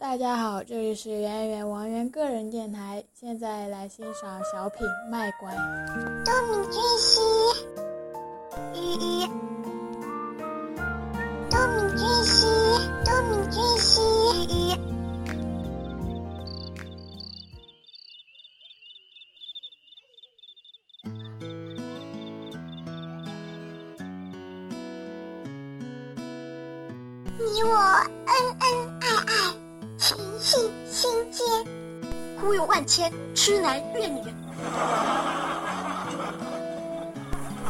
大家好，这里是圆圆王源个人电台，现在来欣赏小品《卖乖》。多米君兮，依依。多米君兮，多米君兮，依依。你我恩恩爱爱，情系心间。忽悠万千，痴男怨女。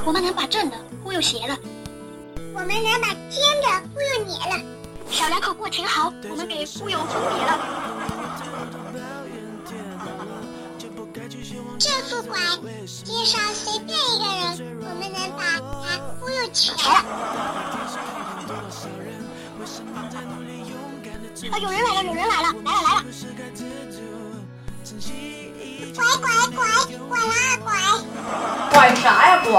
我们能把正的忽悠邪了，我们能把尖的忽悠捏了。小两口过挺好，我们给忽悠分别了。这副拐，街上随便一个人，我们能把他忽悠瘸了。啊！有人来了，有人来了，来了来了！拐拐拐，拐啦拐！拐啥呀拐？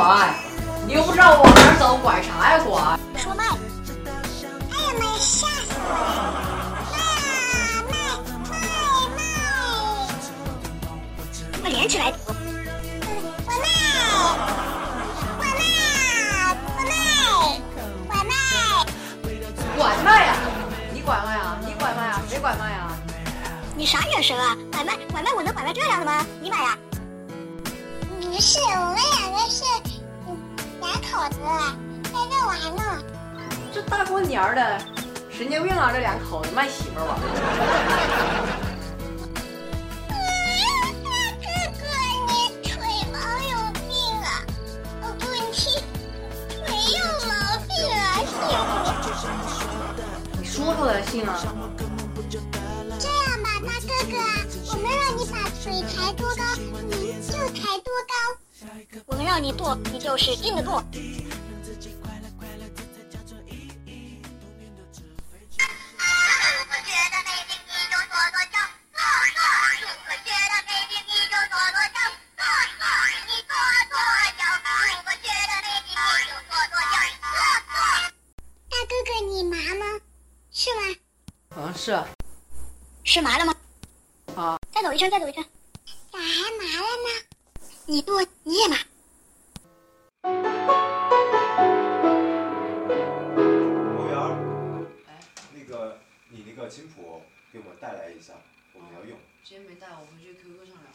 你又不知道往哪儿走，拐啥呀拐？说卖，哎呀妈呀，吓死我了！卖啊卖卖卖！快连起来！我卖，我卖，我卖，我卖！拐卖呀？你拐卖啊？你拐卖啊？你啥眼神啊？拐卖拐卖，我能拐卖这样的吗？你买呀？不是，我们两个是嗯两口子，在这玩呢。这大过年儿的，神经病啊！这两口子卖媳妇儿吧？大哥哥，你腿毛有病啊？哦，不，你腿有毛病啊，你说出来信啊？你就跺跺脚。大哥哥，你麻吗？是吗？啊，是是麻了吗？啊，再走一圈，再走一圈。咋还麻了呢？你剁，你也买。服务员儿，那个你那个琴谱给我们带来一下，我们要用。今天没带，我回去 QQ 上聊。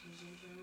行行先录。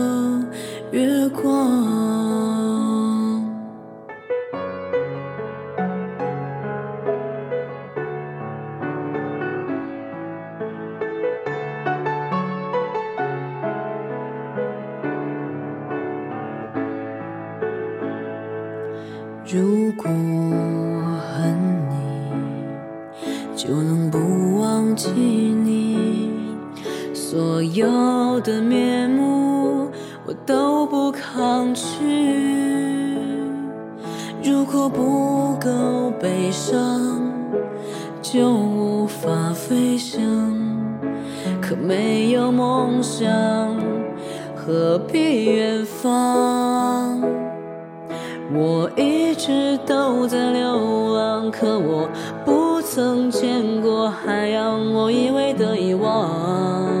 月光。如果恨你，就能不忘记你。所有的面目，我都不抗拒。如果不够悲伤，就无法飞翔。可没有梦想，何必远方？我一直都在流浪，可我不曾见过海洋。我以为的遗忘，